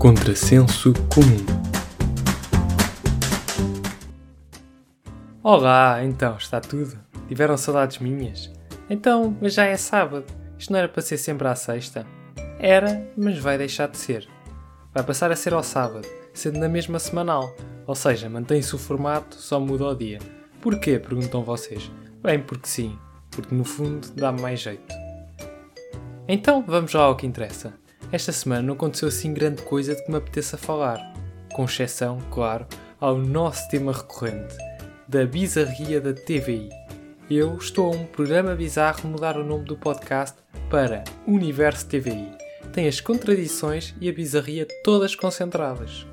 Contrassenso comum. Olá, então, está tudo? Tiveram saudades minhas? Então, mas já é sábado. Isto não era para ser sempre à sexta? Era, mas vai deixar de ser. Vai passar a ser ao sábado, sendo na mesma semanal. Ou seja, mantém-se o formato, só muda o dia. Porquê? Perguntam vocês. Bem, porque sim. Porque no fundo dá mais jeito. Então, vamos lá ao que interessa. Esta semana não aconteceu assim grande coisa de que me apeteça falar. Com exceção, claro, ao nosso tema recorrente, da bizarria da TVI. Eu estou a um programa bizarro mudar o nome do podcast para Universo TVI. Tem as contradições e a bizarria todas concentradas.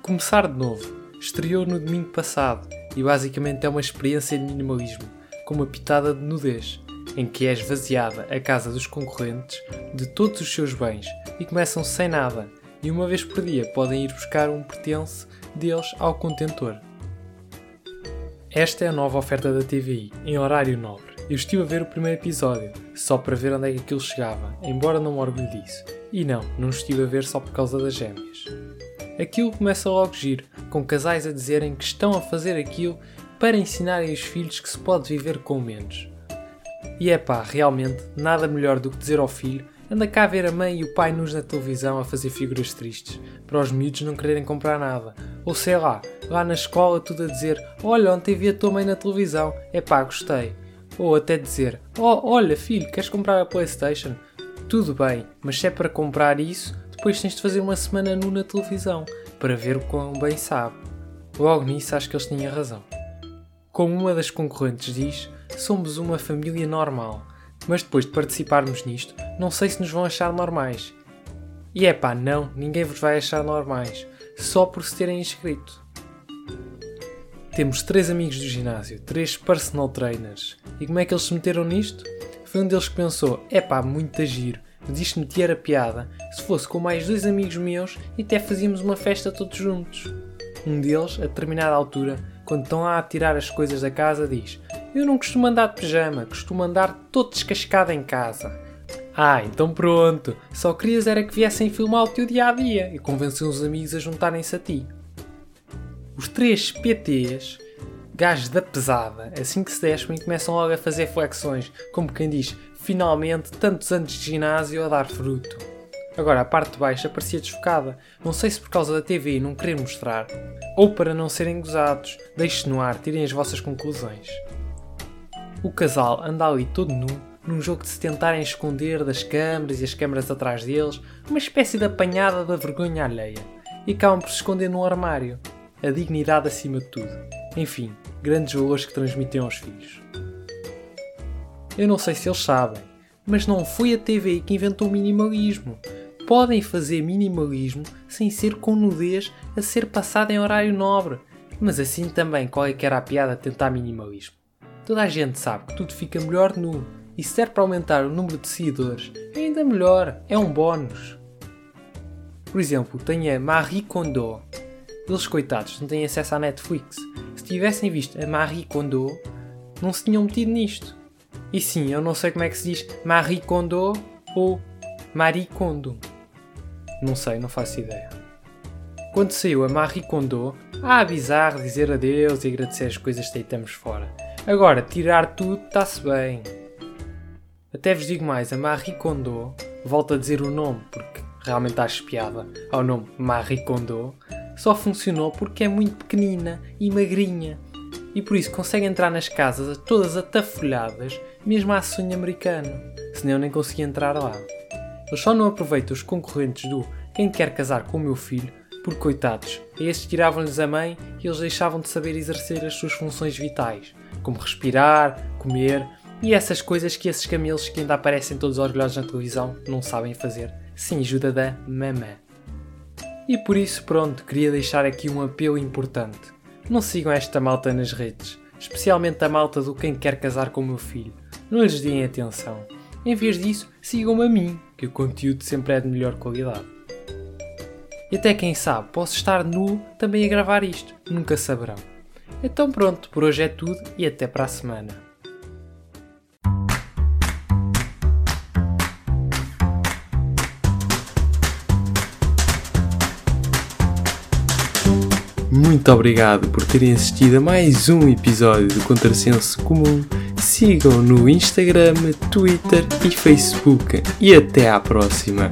Começar de novo. Estreou no domingo passado e basicamente é uma experiência de minimalismo, com uma pitada de nudez, em que é esvaziada a casa dos concorrentes de todos os seus bens e começam sem nada, e uma vez por dia podem ir buscar um pertence deles ao contentor. Esta é a nova oferta da TVI, em horário nobre. Eu estive a ver o primeiro episódio, só para ver onde é que aquilo chegava, embora não me orgulhe disso. E não, não estive a ver só por causa das gêmeas. Aquilo começa logo giro, com casais a dizerem que estão a fazer aquilo para ensinarem os filhos que se pode viver com menos. E é pá, realmente, nada melhor do que dizer ao filho anda cá a ver a mãe e o pai nos na televisão a fazer figuras tristes, para os miúdos não quererem comprar nada. Ou sei lá, lá na escola tudo a dizer olha, ontem vi a tua mãe na televisão, é pá, gostei. Ou até dizer oh, olha filho, queres comprar a Playstation? Tudo bem, mas se é para comprar isso, depois tens de fazer uma semana nu na televisão, para ver o quão bem sabe. Logo nisso acho que eles tinham razão. Como uma das concorrentes diz, somos uma família normal, mas depois de participarmos nisto, não sei se nos vão achar normais. E é pá, não, ninguém vos vai achar normais, só por se terem inscrito. Temos três amigos do ginásio, três personal trainers. E como é que eles se meteram nisto? Foi um deles que pensou: é pá, muito giro, mas isto metia era piada. Se fosse com mais dois amigos meus e até fazíamos uma festa todos juntos. Um deles, a determinada altura, quando estão a tirar as coisas da casa, diz: Eu não costumo andar de pijama, costumo andar todo descascado em casa. Ah, então pronto, só querias era que viessem filmar o teu dia a dia e convencer os amigos a juntarem-se a ti. Os três PTs, gajos da pesada, assim que se despem começam logo a fazer flexões, como quem diz, finalmente tantos anos de ginásio a dar fruto. Agora a parte de baixo parecia desfocada, não sei se por causa da TV não querer mostrar, ou para não serem gozados. Deixe no ar, tirem as vossas conclusões. O casal anda ali todo nu, num jogo de se tentarem esconder das câmaras e as câmaras atrás deles, uma espécie de apanhada da vergonha alheia, e acabam por se esconder num armário. A dignidade acima de tudo. Enfim, grandes valores que transmitem aos filhos. Eu não sei se eles sabem, mas não foi a TV que inventou o minimalismo. Podem fazer minimalismo sem ser com nudez a ser passado em horário nobre. Mas assim também, qual é que era a piada tentar minimalismo? Toda a gente sabe que tudo fica melhor nu, e se der para aumentar o número de seguidores, é ainda melhor, é um bónus. Por exemplo, tem a Marie Kondo. Eles, coitados, não têm acesso à Netflix. Se tivessem visto a Marie Kondo, não se tinham metido nisto. E sim, eu não sei como é que se diz Marie Kondo ou Marie Kondo. Não sei, não faço ideia. Quando saiu a Marie Kondo, ah, bizarro dizer adeus e agradecer as coisas que deitamos fora. Agora, tirar tudo está-se bem. Até vos digo mais, a Marie Kondo, volto a dizer o nome porque realmente acho piada ao nome Marie Kondo, só funcionou porque é muito pequenina e magrinha. E por isso consegue entrar nas casas todas atafolhadas, mesmo à sonho americano. Senão eu nem conseguia entrar lá. Eu só não aproveito os concorrentes do quem quer casar com o meu filho, porque coitados, a esses tiravam-lhes a mãe e eles deixavam de saber exercer as suas funções vitais, como respirar, comer e essas coisas que esses camelos que ainda aparecem todos orgulhosos na televisão não sabem fazer, sem ajuda da mamã. E por isso, pronto, queria deixar aqui um apelo importante. Não sigam esta malta nas redes, especialmente a malta do quem quer casar com o meu filho. Não lhes deem atenção. Em vez disso, sigam-me a mim, que o conteúdo sempre é de melhor qualidade. E até quem sabe, posso estar nu também a gravar isto, nunca saberão. Então pronto, por hoje é tudo e até para a semana. Muito obrigado por terem assistido a mais um episódio do Contrassenso Comum. Sigam no Instagram, Twitter e Facebook. E até à próxima!